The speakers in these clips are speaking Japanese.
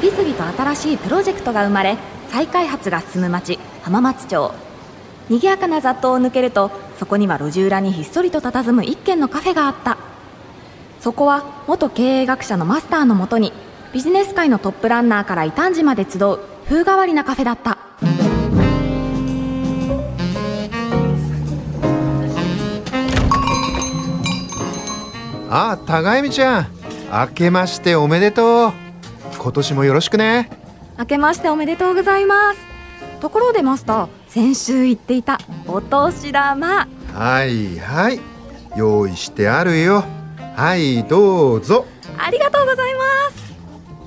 次々と新しいプロジェクトが生まれ再開発が進む町浜松町。賑やかな雑踏を抜けるとそこには路地裏にひっそりと佇む一軒のカフェがあった。そこは元経営学者のマスターのもとにビジネス界のトップランナーから異端児まで集う風変わりなカフェだった。あ高恵美ちゃん。明けましておめでとう。今年もよろしくね。明けましておめでとうございます。ところでマスター先週言っていたお年玉。はいはい。用意してあるよ。はいどうぞ。ありがとうございます。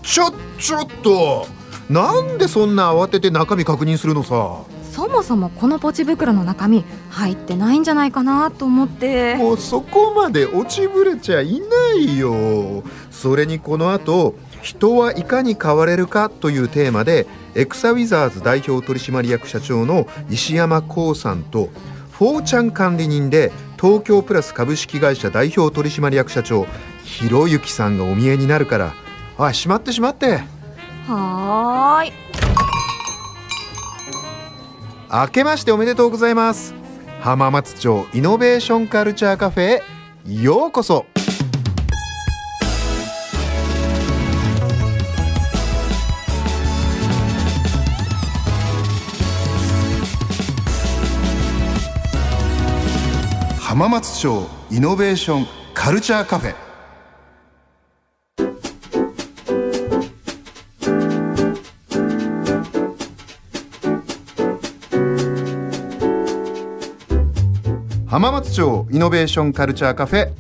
ちょちょっと。なんでそんな慌てて中身確認するのさ。そもそもこのポチ袋の中身入ってないんじゃないかなと思って。もうそこまで落ちぶれちゃいないよ。それにこの後人はいかに変われるかというテーマでエクサウィザーズ代表取締役社長の石山光さんとフォーチャン管理人で東京プラス株式会社代表取締役社長ひろゆきさんがお見えになるからおいしまってしまって。はーい。明けましておめでとうございます。浜松町イノベーションカルチャーカフェへようこそ浜松町イノベーションカルチャーカフェ。浜松町イノベーションカルチャーカフェ。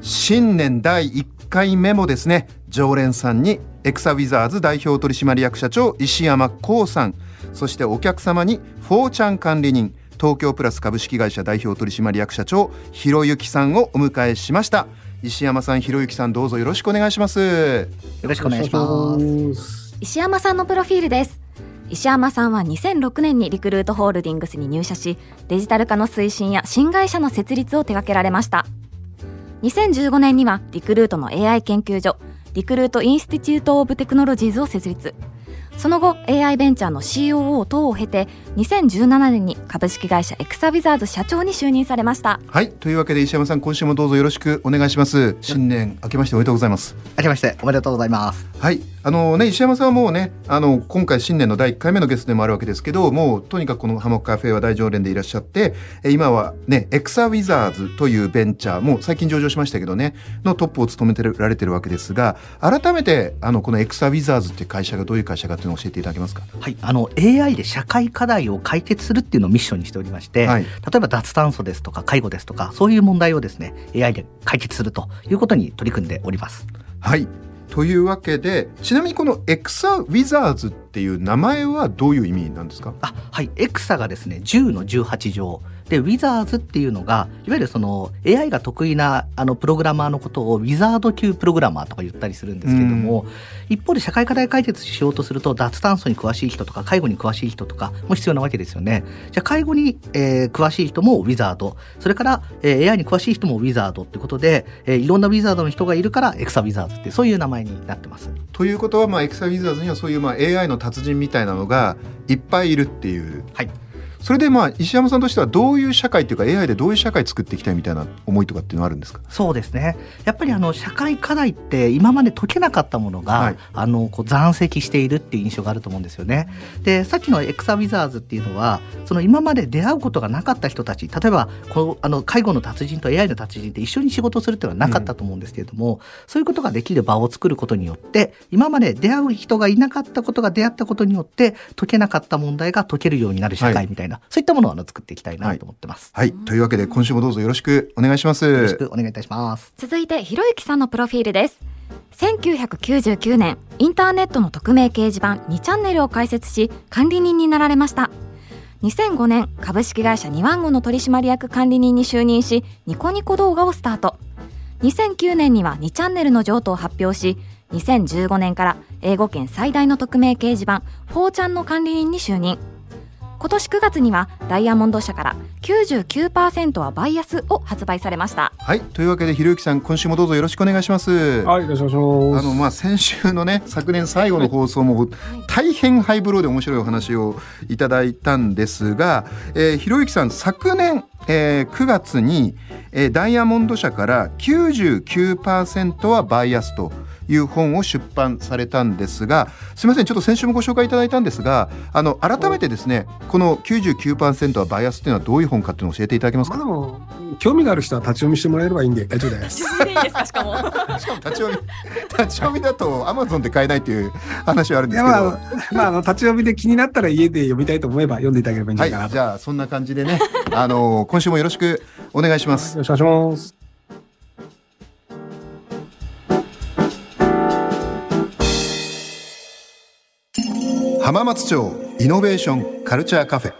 新年第1回目もですね。常連さんにエクサウィザーズ代表取締役社長石山光さん。そしてお客様にフォーチャン管理人東京プラス株式会社代表取締役社長ひろゆきさんをお迎えしました。石山さんひろゆきさんどうぞよろしくお願いします。よろしくお願いします。石山さんのプロフィールです。石山さんは2006年にリクルートホールディングスに入社しデジタル化の推進や新会社の設立を手掛けられました。2015年にはリクルートの AI 研究所 Recruit Institute of Technology を設立。その後 AI ベンチャーの COO 等を経て2017年に株式会社エクサウィザーズ社長に就任されました。はい。というわけで石山さん今週もどうぞよろしくお願いします。新年明けましておめでとうございます。明けましておめでとうございます。はい。あのね石山さんはもうねあの今回新年の第1回目のゲストでもあるわけですけどもうとにかくこの浜カフェは大常連でいらっしゃって今はねエクサウィザーズというベンチャーもう最近上場しましたけどねのトップを務めてられてるわけですが改めてあのこのエクサウィザーズっていう会社がどういう会社かっていうのを教えていただけますか？はい、あの AI で社会課題を解決するっていうのをミッションにしておりまして、はい。例えば脱炭素ですとか介護ですとかそういう問題をですね AI で解決するということに取り組んでおります。はい。というわけでちなみにこのエクサウィザーズっていう名前はどういう意味なんですか？あはい。エクサがですね10の18乗でウィザーズっていうのがいわゆるその AI が得意なあのプログラマーのことをウィザード級プログラマーとか言ったりするんですけれども、一方で社会課題解決しようとすると脱炭素に詳しい人とか介護に詳しい人とかも必要なわけですよね。じゃあ介護に、えー詳しい人もウィザードそれから、えー AI に詳しい人もウィザードってことで、えーいろんなウィザードの人がいるからエクサウィザーズってそういう名前になってます。ということは、まあ、エクサウィザーズにはそういう、まあ、AI の達人みたいなのがいっぱいいるっていうはいそれでまあ石山さんとしてはどういう社会っていうか AI でどういう社会作っていきたいみたいな思いとかっていうのはあるんですか？そうですね。やっぱりあの社会課題って今まで解けなかったものが、はい。あのこう残積しているっていう印象があると思うんですよね。でさっきのエクサウィザーズっていうのはその今まで出会うことがなかった人たち例えばこうあの介護の達人と AI の達人って一緒に仕事をするっていうのはなかったと思うんですけれども、そういうことができる場を作ることによって今まで出会う人がいなかったことが出会ったことによって解けなかった問題が解けるようになる社はい会みたいな、そういったものをあの作っていきたいなと思ってます。はい。というわけで今週もどうぞよろしくお願いします。よろしくお願いいたします。続いてひろゆきさんのプロフィールです。1999年インターネットの匿名掲示板2チャンネルを開設し管理人になられました。2005年株式会社ニワンゴの取締役管理人に就任しニコニコ動画をスタート。2009年には2チャンネルの譲渡を発表し2015年から英語圏最大の匿名掲示板4ちゃんの管理人に就任今年9月にはダイヤモンド社から99%はバイアスを発売されました。はいというわけでひろゆきさん今週もどうぞよろしくお願いします。はいよろしくお願いします。あのまあ先週のね 昨年最後の放送も大変ハイブローで面白いお話をいただいたんですが、えー、ひろゆきさん昨年、えー、9月に、えー、ダイヤモンド社から99%はバイアスという本を出版されたんですがすみませんちょっと先週もご紹介いただいたんですがあの改めてですねこの99%はバイアスというのはどういう本かっていうのを教えていただけますか、まあ、でも興味がある人は立ち読みしてもらえればいいんで大丈夫です。でいいですかしかも。しかも立ち読み立ち読みだとアマゾンで買えないっていう話はあるんですけど。まあ、まあ、あの立ち読みで気になったら家で読みたいと思えば読んでいただければいいんじゃないかな。はい、じゃあそんな感じでねあの今週もよろしくお願いします。よろしくお願いします浜松町イノベーションカルチャーカフェ。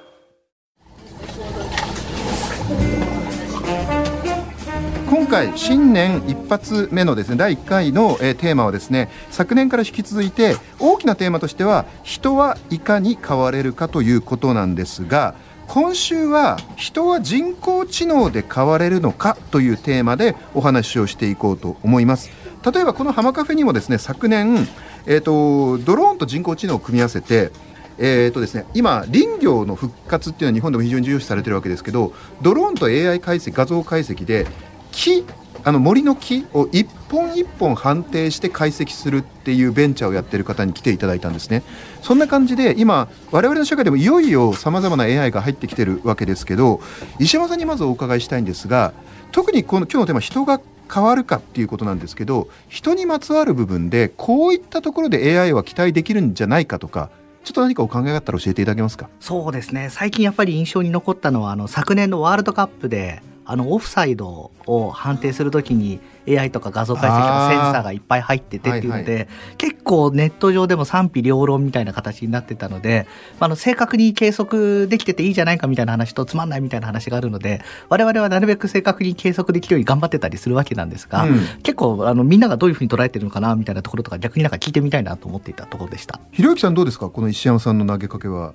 今回新年一発目のですね第1回の、え、テーマはですね昨年から引き続いて大きなテーマとしては人はいかに変われるかということなんですが今週は人は人工知能で変われるのかというテーマでお話をしていこうと思います。例えばこの浜カフェにもですね昨年えーと、ドローンと人工知能を組み合わせてえーとですね、今、林業の復活っていうのは日本でも非常に重要視されてるわけですけどドローンと AI 解析画像解析で木あの森の木を一本一本判定して解析するっていうベンチャーをやってる方に来ていただいたんですね。そんな感じで今我々の社会でもいよいよさまざまな AI が入ってきてるわけですけど石山さんにまずお伺いしたいんですが特にこの今日のテーマ人が変わるかっていうことなんですけど人にまつわる部分でこういったところで AI は期待できるんじゃないかとかちょっと何かお考えがあったら教えていただけますか？そうですね。最近やっぱり印象に残ったのはあの昨年のワールドカップであのオフサイドを判定するときに AI とか画像解析のセンサーがいっぱい入っててっていうので、はいはい、結構ネット上でも賛否両論みたいな形になってたので、あの正確に計測できてていいじゃないかみたいな話とつまんないみたいな話があるので我々はなるべく正確に計測できるように頑張ってたりするわけなんですが、うん、結構あのみんながどういうふうに捉えてるのかなみたいなところとか逆になんか聞いてみたいなと思っていたところでした。ひろゆきさんどうですか？この石山さんの投げかけは。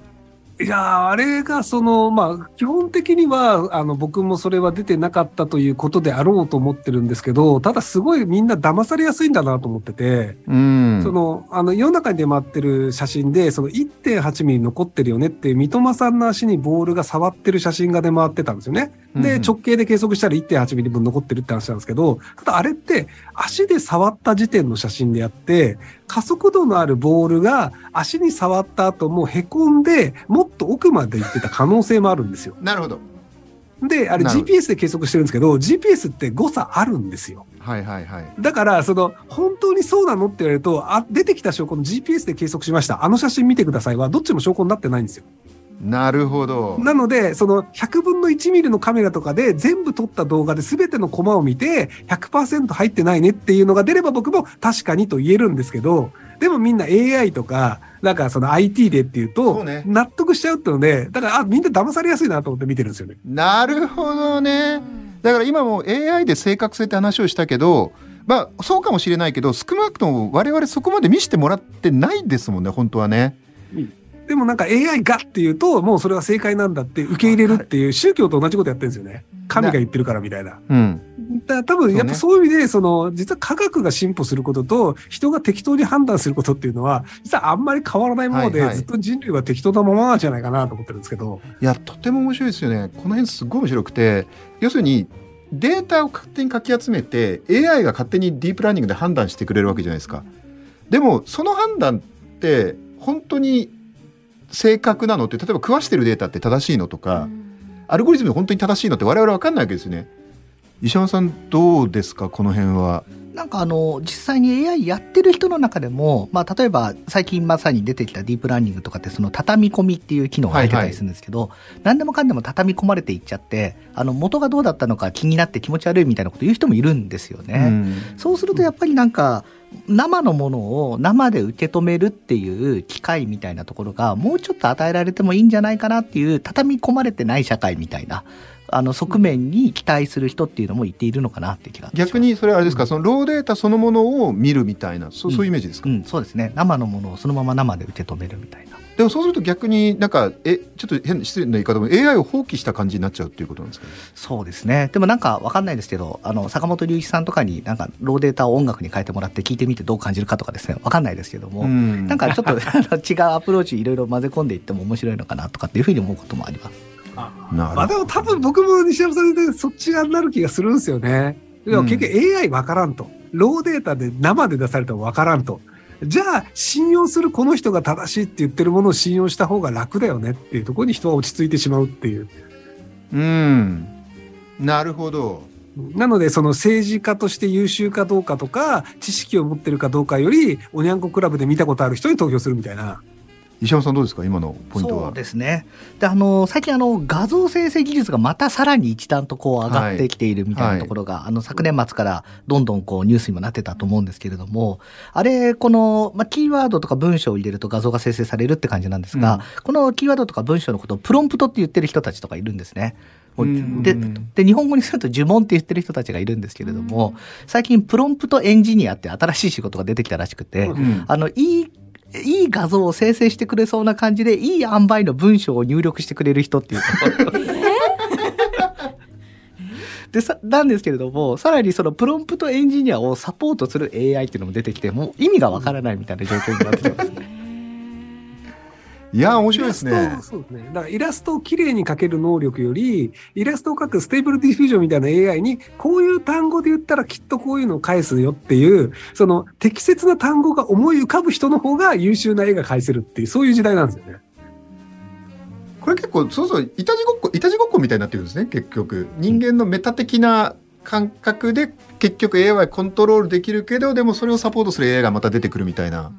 いやあれがその、まあ、基本的には、あの、僕もそれは出てなかったということであろうと思ってるんですけど、ただすごいみんな騙されやすいんだなと思ってて、うん、その、あの、世の中に出回ってる写真で、その1.8ミリ残ってるよねって、三笘さんの足にボールが触ってる写真が出回ってたんですよね。で、直径で計測したら1.8ミリ分残ってるって話なんですけど、ただあれって足で触った時点の写真であって、加速度のあるボールが足に触った後も凹んで、もっと奥まで行ってた可能性もあるんですよ。なるほど。で、あれ GPS で計測してるんですけど、GPS って誤差あるんですよ。はいはいはい。だから、その、本当にそうなのって言われると、あ、出てきた証拠の GPS で計測しました。あの写真見てくださいは、どっちも証拠になってないんですよ。なるほど。なので、その100分の1ミリのカメラとかで全部撮った動画で全てのコマを見て100%入ってないねっていうのが出れば僕も確かにと言えるんですけど、でもみんな AI とか、なんかその IT でっていうと、納得しちゃうってので、だから、あ、みんな騙されやすいなと思って見てるんですよね。なるほどね。だから今も AI で正確性って話をしたけど、まあそうかもしれないけど、少なくとも我々そこまで見せてもらってないですもんね、本当はね。でもなんか AI がっていうと、もうそれは正解なんだって受け入れるっていう宗教と同じことやってるんですよね。神が言ってるからみたいな。うん。だ多分やっぱそういう意味で、その、実は科学が進歩することと、人が適当に判断することっていうのは、実はあんまり変わらないもので、ずっと人類は適当なままなんじゃないかなと思ってるんですけど。いや、とても面白いですよね。この辺すごい面白くて、要するに、データを勝手にかき集めて AI が勝手にディープラーニングで判断してくれるわけじゃないですか。でもその判断って本当に正確なのって例えば食わしてるデータって正しいのとか、アルゴリズム本当に正しいのって我々分かんないわけですよね。石山さんどうですか？この辺は。なんかあの、実際に AI やってる人の中でも、まあ例えば最近まさに出てきたディープラーニングとかってその畳み込みっていう機能が入ってたりするんですけど、はいはい、何でもかんでも畳み込まれていっちゃって、あの元がどうだったのか気になって気持ち悪いみたいなこと言う人もいるんですよね。うん、そうするとやっぱりなんか、生のものを生で受け止めるっていう機会みたいなところがもうちょっと与えられてもいいんじゃないかなっていう畳み込まれてない社会みたいなあの側面に期待する人っていうのも言っているのかなって気が逆にそれはあれですか、うん、そのローデータそのものを見るみたいなそそういうイメージですか、うん、うん、そうですね。生のものをそのまま生で受け止めるみたいなでもそうすると逆になんかえちょっと変失礼な言い方も AI を放棄した感じになっちゃうっていうことなんですか、ね、そうですねでもなんかわかんないですけどあの坂本龍一さんとかになんかローデータを音楽に変えてもらって聞いてみてどう感じるかとかですねわかんないですけども、ん、なんかちょっと 違うアプローチいろいろ混ぜ込んでいっても面白いのかなとかっていうふうに思うこともあります。あまあでも多分僕も西山さんでそっち側になる気がするんですよね。でも結局 AI わからんと。ローデータで生で出されてもわからんと。じゃあ、信用するこの人が正しいって言ってるものを信用した方が楽だよねっていうところに人は落ち着いてしまうっていう。うん。なるほど。なので、その政治家として優秀かどうかとか、知識を持ってるかどうかより、おにゃんこクラブで見たことある人に投票するみたいな。石山さんどうですか？今のポイントは。そうですね。であの最近あの画像生成技術がまたさらに一段とこう上がってきているみたいなところが、はい、あの昨年末からどんどんこうニュースにもなってたと思うんですけれどもあれこの、まあ、キーワードとか文章を入れると画像が生成されるって感じなんですが、うん、このキーワードとか文章のことをプロンプトって言ってる人たちとかいるんですね。でで日本語にすると呪文って言ってる人たちがいるんですけれども最近プロンプトエンジニアって新しい仕事が出てきたらしくて、うん、あのいいいい画像を生成してくれそうな感じで、いい塩梅の文章を入力してくれる人っていうところ。でさなんですけれどもさらにそのプロンプトエンジニアをサポートする AI っていうのも出てきてもう意味がわからないみたいな状況になってきますね。いや、面白いですね。そうですね。だからイラストをきれいに描ける能力より、イラストを描く Stable Diffusion みたいな AI に、こういう単語で言ったらきっとこういうのを返すよっていう、その適切な単語が思い浮かぶ人の方が優秀な絵が返せるっていう、そういう時代なんですよね。これ結構、そうそう、いたちごっこ、いたちごっこみたいになってるんですね、結局。人間のメタ的な感覚で、結局 AI コントロールできるけど、でもそれをサポートする AI がまた出てくるみたいな。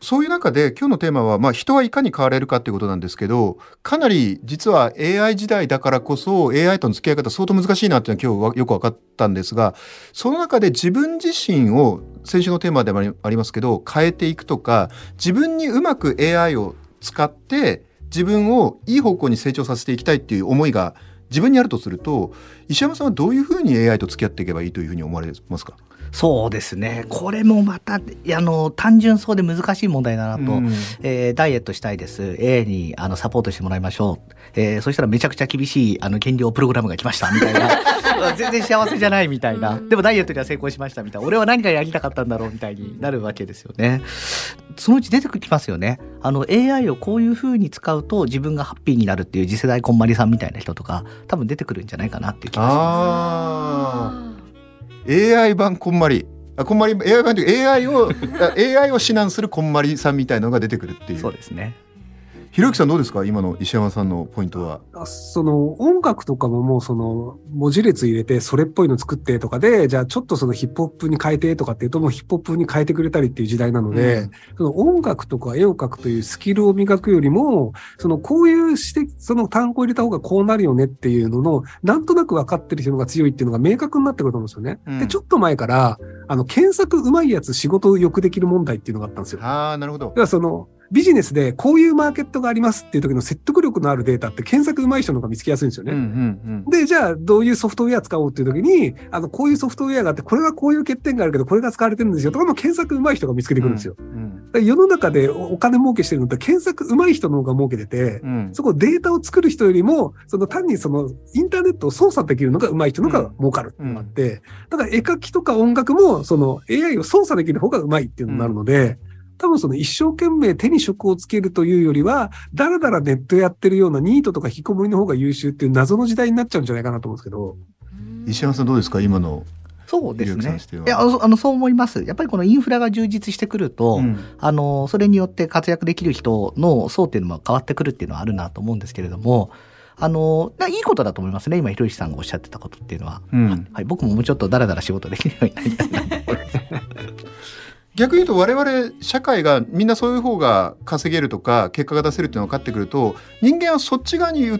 そういう中で今日のテーマは、まあ、人はいかに変われるかということなんですけどかなり実は AI 時代だからこそ AI との付き合い方相当難しいなっていうのは今日はよく分かったんですがその中で自分自身を先週のテーマでもありますけど変えていくとか自分にうまく AI を使って自分をいい方向に成長させていきたいっていう思いが自分にあるとすると石山さんはどういうふうに AI と付き合っていけばいいというふうに思われますか？そうですね。これもまたあの単純そうで難しい問題だなと、うん、えー、ダイエットしたいです。A にあのサポートしてもらいましょう、えー、そしたらめちゃくちゃ厳しいあの減量プログラムが来ました。みたいな。全然幸せじゃないみたいな。でもダイエットには成功しましたみたいな。俺は何がやりたかったんだろうみたいになるわけですよね。そのうち出てきますよね。あの AI をこういうふうに使うと自分がハッピーになるっていう次世代こんまりさんみたいな人とか多分出てくるんじゃないかなっていう気がします。AI 版こんまり。あこんまり AI 版という AI を AI を指南するこんまりさんみたいのが出てくるっていう。そうですねひろゆきさんどうですか？今の石山さんのポイントは。その音楽とかももうその文字列入れてそれっぽいの作ってとかで、じゃあちょっとそのヒップホップに変えてとかっていうともうヒップホップに変えてくれたりっていう時代なので、うん、その音楽とか絵を描くというスキルを磨くよりも、そのこういうして、その単語入れた方がこうなるよねっていうのの、なんとなく分かってる人が強いっていうのが明確になってくると思うんですよね。うん、で、ちょっと前から、あの、検索うまいやつ仕事よくできる問題っていうのがあったんですよ。ああ、なるほど。だからその、ビジネスでこういうマーケットがありますっていう時の説得力のあるデータって検索上手い人の方が見つけやすいんですよね。うんうんうん、で、じゃあどういうソフトウェア使おうっていう時に、あの、こういうソフトウェアがあって、これはこういう欠点があるけど、これが使われてるんですよとかの検索上手い人が見つけてくるんですよ。うんうん、世の中でお金儲けしてるのって検索上手い人の方が儲けてて、うん、そこデータを作る人よりも、その単にそのインターネットを操作できるのが上手い人の方が儲かるってあって、だから絵描きとか音楽もその AI を操作できる方が上手いっていうのになるので、多分その一生懸命手に職をつけるというよりは、だらだらネットやってるようなニートとか引きこもりの方が優秀っていう謎の時代になっちゃうんじゃないかなと思うんですけど。石山さんどうですか？今のそうですね。いや、あの、そう思います。やっぱりこのインフラが充実してくると、うん、あの、それによって活躍できる人の層っていうのも変わってくるっていうのはあるなと思うんですけれども、あの、いいことだと思いますね。今、ひろゆきさんがおっしゃってたことっていうのは。うん、はい、僕ももうちょっとだらだら仕事できるようになりたいなと思います。逆に言うと我々社会がみんなそういう方が稼げるとか結果が出せるっていうのが分かってくると人間はそっち側に移っ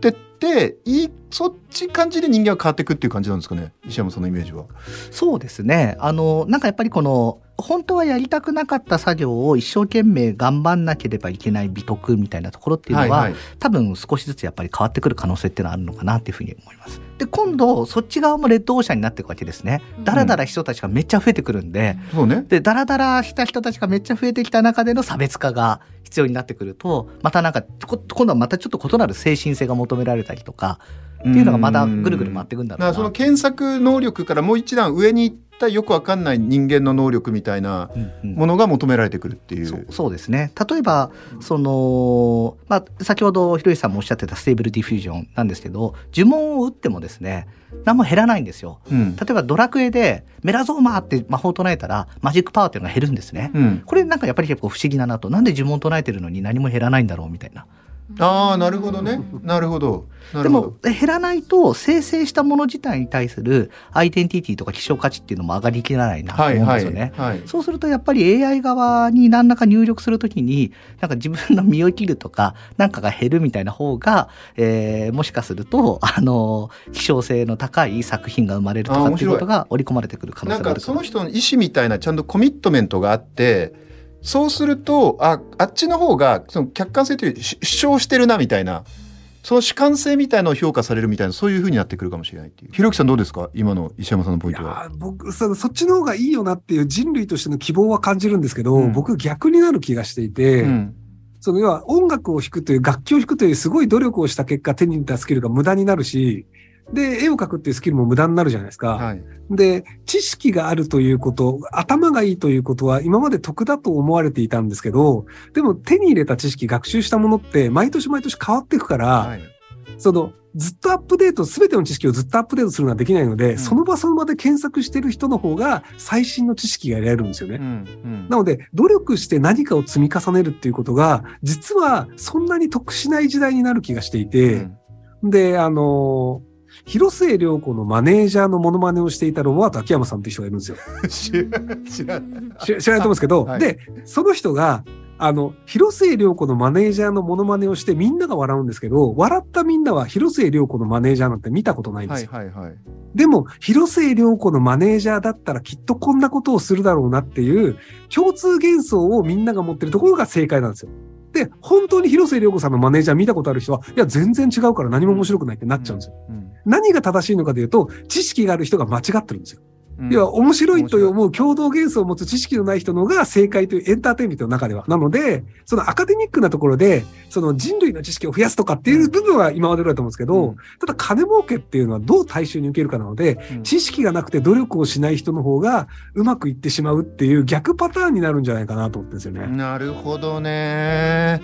てっていいそっち感じで人間は変わっていくっていう感じなんですかね？石山さんのイメージは。そうですねあのなんかやっぱりこの本当はやりたくなかった作業を一生懸命頑張んなければいけない美徳みたいなところっていうのは、はいはい、多分少しずつやっぱり変わってくる可能性っていうのはあるのかなっていうふうに思います。で今度そっち側もレッドオーシャンになっていくわけですね。だらだら人たちがめっちゃ増えてくるんで、うん、でだらだらした人たちがめっちゃ増えてきた中での差別化が必要になってくるとまたなんか今度はまたちょっと異なる精神性が求められたりとかっていうのがまたぐるぐる回っていくんだろうな。その検索能力からもう一段上に行ったよくわかんない人間の能力みたいなものが求められてくるっていう。うんうん、そうですね。例えばその、まあ、先ほどひろゆきさんもおっしゃってた Stable Diffusion なんですけど呪文を打ってもですね何も減らないんですよ、うん、例えばドラクエでメラゾーマーって魔法を唱えたらマジックパワーっていうのが減るんですね、うん、これなんかやっぱり結構不思議だなと。なんで呪文唱えてるのに何も減らないんだろうみたいな。ああなるほどね。なるほど。でも減らないと生成したもの自体に対するアイデンティティとか希少価値っていうのも上がりきらないなと思うんですよね、はいはいはい、そうするとやっぱり AI 側に何らか入力するときになんか自分の身を切るとかなんかが減るみたいな方が、えー、もしかするとあの希少性の高い作品が生まれるとかっていうことが織り込まれてくる可能性があるその人の意思みたいなちゃんとコミットメントがあってそうすると、あ、あっちの方が、その客観性という主張してるな、みたいな。その主観性みたいのを評価されるみたいな、そういうふうになってくるかもしれないっていう。ひろきさんどうですか？今の石山さんのポイントは。僕そ、そっちの方がいいよなっていう人類としての希望は感じるんですけど、うん、僕逆になる気がしていて、うん、その要は音楽を弾くという、楽器を弾くというすごい努力をした結果手に入れたスキルが無駄になるし、で、絵を描くっていうスキルも無駄になるじゃないですか。はい、で、知識があるということ、頭がいいということは今まで得だと思われていたんですけど、でも手に入れた知識、学習したものって毎年毎年変わっていくから、はい、その、ずっとアップデート、すべての知識をずっとアップデートするのはできないので、うん、その場その場で検索してる人の方が最新の知識が得られるんですよね。うんうん、なので、努力して何かを積み重ねるっていうことが、実はそんなに得しない時代になる気がしていて、うん、で、あのー広末涼子のマネージャーのモノマネをしていたロバート秋山さんっていう人がいるんですよ。知らない。知らないと思うんですけど、はい、で、その人が、あの、広末涼子のマネージャーのモノマネをしてみんなが笑うんですけど、笑ったみんなは広末涼子のマネージャーなんて見たことないんですよ。はいはいはい、でも、広末涼子のマネージャーだったらきっとこんなことをするだろうなっていう共通幻想をみんなが持ってるところが正解なんですよ。で、本当に広末涼子さんのマネージャー見たことある人は、いや、全然違うから何も面白くないってなっちゃうんですよ。うんうん、何が正しいのかというと、知識がある人が間違ってるんですよ。うん、要は面白いと思う共同幻想を持つ知識のない人のが正解というエンターテインメントの中では。なので、そのアカデミックなところで、その人類の知識を増やすとかっていう部分は今までだと思うんですけど、うん、ただ金儲けっていうのはどう大衆に受けるかなので、うん、知識がなくて努力をしない人の方がうまくいってしまうっていう逆パターンになるんじゃないかなと思ってるんですよね。なるほどね。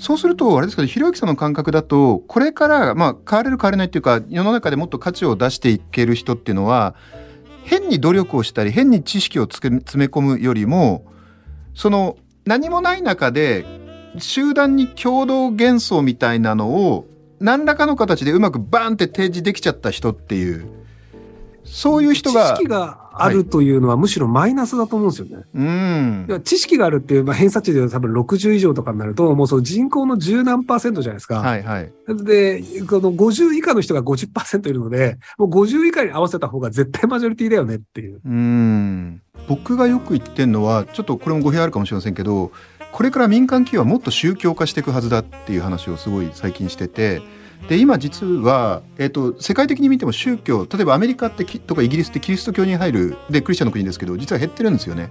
そうすると、あれですけど、ひろゆきさんの感覚だと、これから、まあ、変われる変われないっていうか、世の中でもっと価値を出していける人っていうのは、変に努力をしたり、変に知識を詰め込むよりも、その、何もない中で、集団に共同幻想みたいなのを、何らかの形でうまくバーンって提示できちゃった人っていう、そういう人が。あるというのはむしろマイナスだと思うんですよね。うん。知識があるっていう、まあ、偏差値で多分60以上とかになると、もうその人口の十何パーセントじゃないですか。はいはい。で、この50以下の人が50%いるので、もう50以下に合わせた方が絶対マジョリティだよねっていう。うん。僕がよく言ってるのは、ちょっとこれも語弊あるかもしれませんけど、これから民間企業はもっと宗教化していくはずだっていう話をすごい最近してて、で今実は、えーと、世界的に見ても宗教例えばアメリカってとかイギリスってキリスト教に入るでクリスチャンの国ですけど実は減ってるんですよね。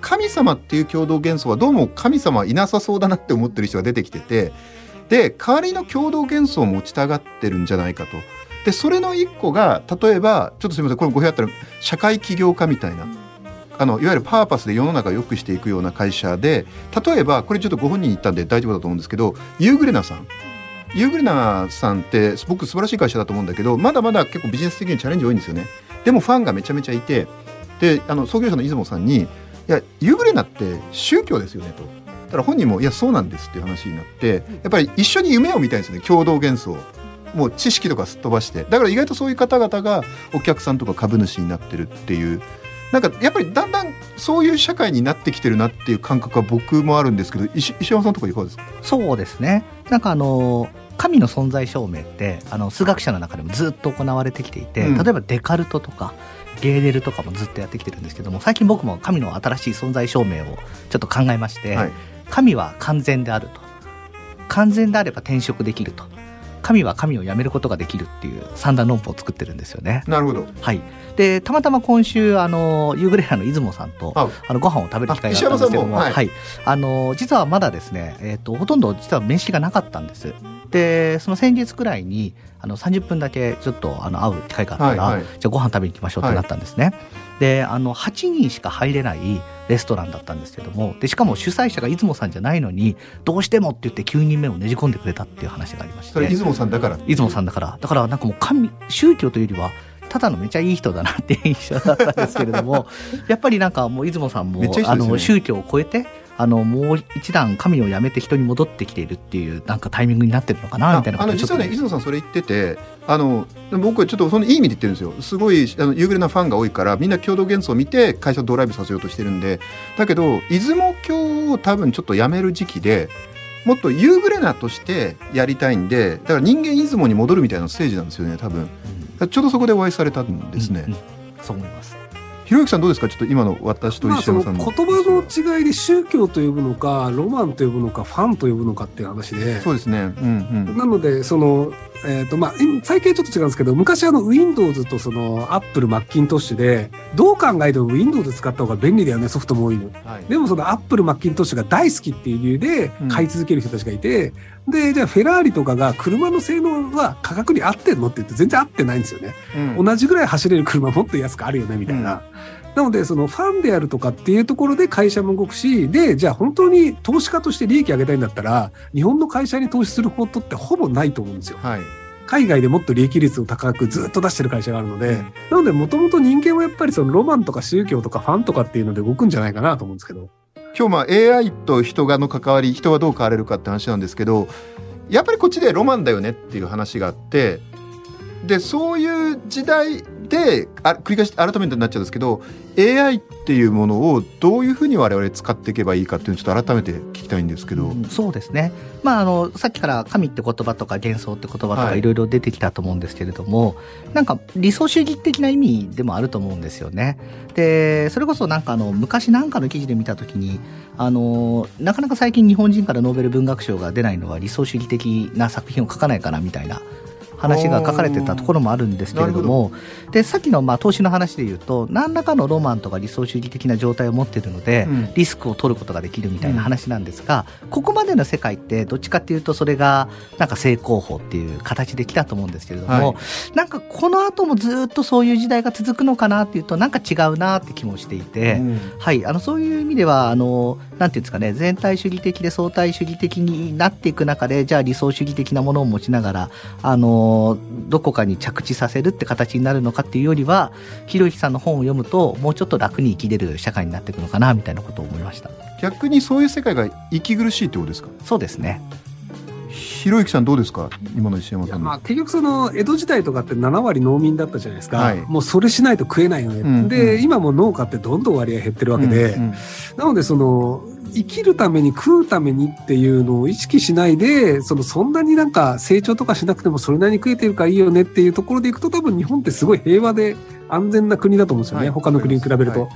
神様っていう共同幻想はどうも神様いなさそうだなって思ってる人が出てきててで代わりの共同幻想を持ちたがってるんじゃないかと。でそれの一個が例えばちょっとすみませんこれ語弊あったら社会起業家みたいな。あのいわゆるパーパスで世の中を良くしていくような会社で例えばこれちょっとご本人に言ったんで大丈夫だと思うんですけどユーグレナさんユーグレナさんって僕素晴らしい会社だと思うんだけどまだまだ結構ビジネス的にチャレンジ多いんですよね。でもファンがめちゃめちゃいてであの創業者の出雲さんに「いやユーグレナって宗教ですよね」と。だから本人も「いやそうなんです」っていう話になってやっぱり一緒に夢を見たいんですよね共同幻想もう知識とかすっ飛ばして。だから意外とそういう方々がお客さんとか株主になってるっていうなんかやっぱりだんだんそういう社会になってきてるなっていう感覚は僕もあるんですけど石石山さんとかいかがですか？そうですね。なんかあの神の存在証明ってあの数学者の中でもずっと行われてきていて、うん、例えばデカルトとかゲーデルとかもずっとやってきてるんですけども最近僕も神の新しい存在証明をちょっと考えまして、はい、神は完全であると。完全であれば転職できると神は神をやめることができるっていう三段論法を作ってるんですよね。なるほど。はい。でたまたま今週あのユーグレラの出雲さんとあのご飯を食べる機会があったんですけども、はい、はい、あの実はまだですねえっ、ー、とほとんど実は面識がなかったんです。でその先日くらいにあの30分だけちょっとあの会う機会があったら、はいはい、じゃあご飯食べに行きましょうってなったんですね。はい。であの8人しか入れないレストランだったんですけどもでしかも主催者が出雲さんじゃないのにどうしてもって言って9人目をねじ込んでくれたっていう話がありまして。それ出雲さんだから。出雲さんだから。だからなんかもう神宗教というよりはただのめちゃいい人だなっていう印象だったんですけれどもやっぱりなんかもう出雲さんも、ね、あの宗教を超えてあのもう一段神をやめて人に戻ってきているっていうなんかタイミングになってるのかなみたいなあの実はね出雲さんそれ言っててあの僕はちょっとそのいい意味で言ってるんですよ。すごいあの夕暮れなファンが多いからみんな共同幻想を見て会社をドライブさせようとしてるんでだけど出雲教を多分ちょっとやめる時期でもっと夕暮れなとしてやりたいんでだから人間出雲に戻るみたいなステージなんですよね多分、うん、ちょうどそこでお会いされたんですね、うんうん、そう思いますひろゆきさんどうですか？ちょっと今の私と石山さんの,、まあ、言葉の違いで宗教と呼ぶのかロマンと呼ぶのかファンと呼ぶのかっていう話で。そうですね、うんうん、なのでそのえーとまあ、最近はちょっと違うんですけど昔あの Windows とその Apple、マッキントッシュでどう考えても Windows 使った方が便利だよねソフトも多いの、はい、でもその Apple、マッキントッシュが大好きっていう理由で買い続ける人たちがいて、うん、でじゃあフェラーリとかが車の性能は価格に合ってんのって言って全然合ってないんですよね、うん、同じぐらい走れる車もっと安くあるよねみたいな。なので、そのファンであるとかっていうところで会社も動くし、で、じゃあ本当に投資家として利益上げたいんだったら、日本の会社に投資することってほぼないと思うんですよ。はい。海外でもっと利益率を高くずっと出してる会社があるので、うん、なのでもともと人間はやっぱりそのロマンとか宗教とかファンとかっていうので動くんじゃないかなと思うんですけど。今日まあ AI と人がの関わり、人はどう変われるかって話なんですけど、やっぱりこっちでロマンだよねっていう話があって、でそういう時代であ繰り返し改めてになっちゃうんですけど AI っていうものをどういうふうに我々使っていけばいいかっていうのをちょっと改めて聞きたいんですけど、うん、そうですね、まあ、あのさっきから神って言葉とか幻想って言葉とかいろいろ出てきたと思うんですけれども、はい、なんか理想主義的な意味でもあると思うんですよね。でそれこそなんかあの昔なんかの記事で見た時にあのなかなか最近日本人からノーベル文学賞が出ないのは理想主義的な作品を書かないかなみたいな話が書かれてたところもあるんですけれどもでさっきのまあ投資の話でいうと何らかのロマンとか理想主義的な状態を持っているので、うん、リスクを取ることができるみたいな話なんですが、うん、ここまでの世界ってどっちかっていうとそれがなんか正攻法っていう形できたと思うんですけれども、はい、なんかこの後もずっとそういう時代が続くのかなっていうとなんか違うなって気もしていて、うん、はい。あのそういう意味ではあのなんていうんですかね全体主義的で相対主義的になっていく中でじゃあ理想主義的なものを持ちながらあのどこかに着地させるって形になるのかっていうよりはひろゆきさんの本を読むともうちょっと楽に生きれる社会になっていくのかなみたいなことを思いました。逆にそういう世界が息苦しいってことですか？そうですね。ひろゆきさんどうですか？今の石山さんまあ、結局その江戸時代とかって7割農民だったじゃないですか、はい、もうそれしないと食えないよね、うんうん、で今も農家ってどんどん割合減ってるわけで、うんうん、なのでその生きるために食うためにっていうのを意識しないで、そのそんなになんか成長とかしなくてもそれなりに食えてるからいいよねっていうところでいくと多分日本ってすごい平和で安全な国だと思うんですよね。はい、他の国に比べると。はい、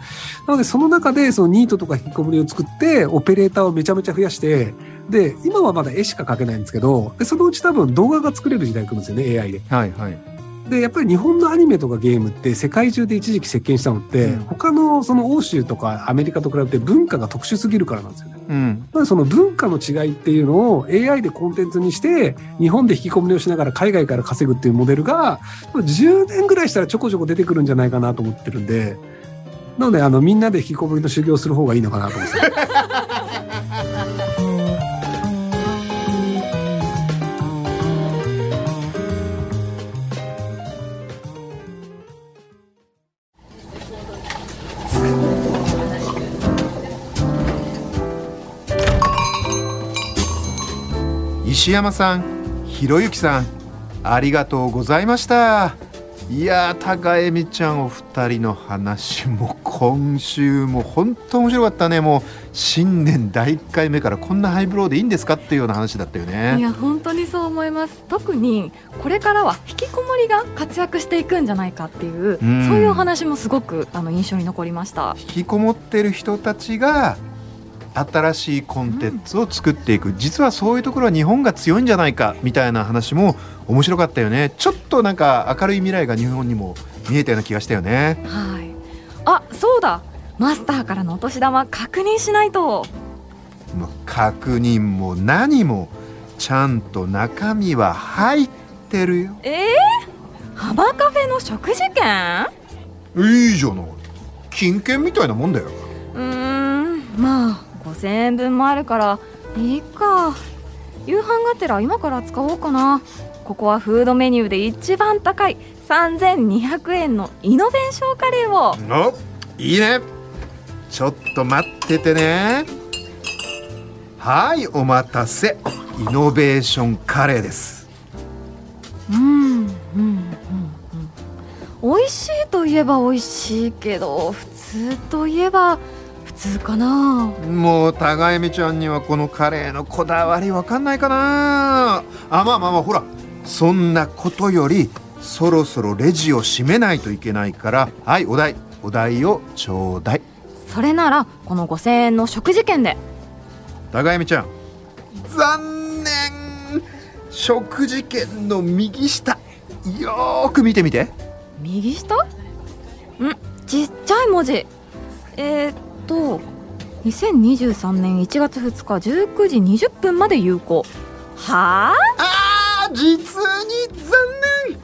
なのでその中でそのニートとか引きこもりを作ってオペレーターをめちゃめちゃ増やして、で、今はまだ絵しか描けないんですけど、でそのうち多分動画が作れる時代来るんですよね、AI で。はいはい。で、やっぱり日本のアニメとかゲームって世界中で一時期席巻したのって、うん、他のその欧州とかアメリカと比べて文化が特殊すぎるからなんですよね。うん、その文化の違いっていうのを AI でコンテンツにして、日本で引き込みをしながら海外から稼ぐっていうモデルが、10年ぐらいしたらちょこちょこ出てくるんじゃないかなと思ってるんで、なので、あの、みんなで引きこもりの修行する方がいいのかなと思って。石山さん、ひろゆきさん、ありがとうございました。いや高恵美ちゃんお二人の話も今週も本当面白かったね。もう新年第1回目からこんなハイブローでいいんですかっていうような話だったよね。いや本当にそう思います。特にこれからは引きこもりが活躍していくんじゃないかっていう、うん、そういうお話もすごくあの印象に残りました。引きこもってる人たちが新しいコンテンツを作っていく、うん、実はそういうところは日本が強いんじゃないかみたいな話も面白かったよね。ちょっとなんか明るい未来が日本にも見えたような気がしたよね。はい。あそうだ。マスターからのお年玉確認しないと。確認も何も。ちゃんと中身は入ってるよ。えー、浜カフェの食事券？いいじゃない。金券みたいなもんだよ。うん。まあ5000円分もあるからいいか。夕飯がてら今から使おうかな。ここはフードメニューで一番高い3200円のイノベーションカレーを。おいいね。ちょっと待っててね。はいお待たせ。イノベーションカレーです。うんうんうんうん。美味しいといえば美味しいけど普通といえば通かな。もう高恵美ちゃんにはこのカレーのこだわりわかんないかな。あまあまあまあほらそんなことよりそろそろレジを閉めないといけないから。はいお代お代をちょうだい。それならこの5000円の食事券で。高恵美ちゃん。残念。食事券の右下。よく見てみて。右下？ん？ちっちゃい文字。えー、っと2023年1月2日19時20分まで有効。はあ？あ実に残念。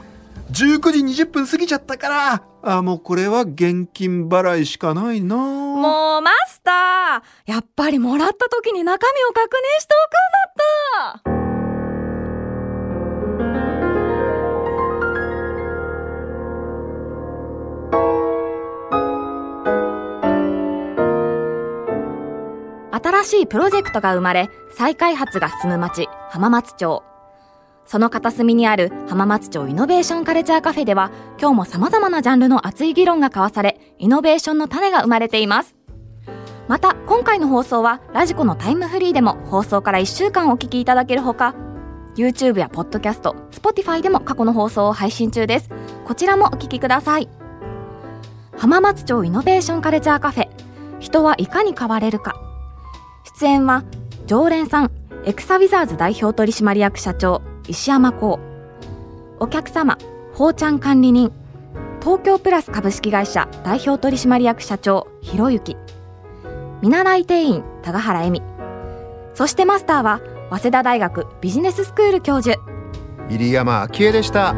19時20分過ぎちゃったから。あもうこれは現金払いしかないな。もうマスター。やっぱりもらった時に中身を確認しておくんだった新しいプロジェクトが生まれ、再開発が進む町、浜松町。その片隅にある浜松町イノベーションカルチャーカフェでは、今日も様々なジャンルの熱い議論が交わされ、イノベーションの種が生まれています。また、今回の放送は、ラジコのタイムフリーでも放送から1週間お聞きいただけるほか、YouTube や Podcast、Spotify でも過去の放送を配信中です。こちらもお聞きください。浜松町イノベーションカルチャーカフェ、人はいかに変われるか。出演は常連さんエクサウィザーズ代表取締役社長石山幸。お客様ほうちゃん管理人東京プラス株式会社代表取締役社長ひろゆき。見習い店員高原恵美。そしてマスターは早稲田大学ビジネススクール教授。入山昭恵でした。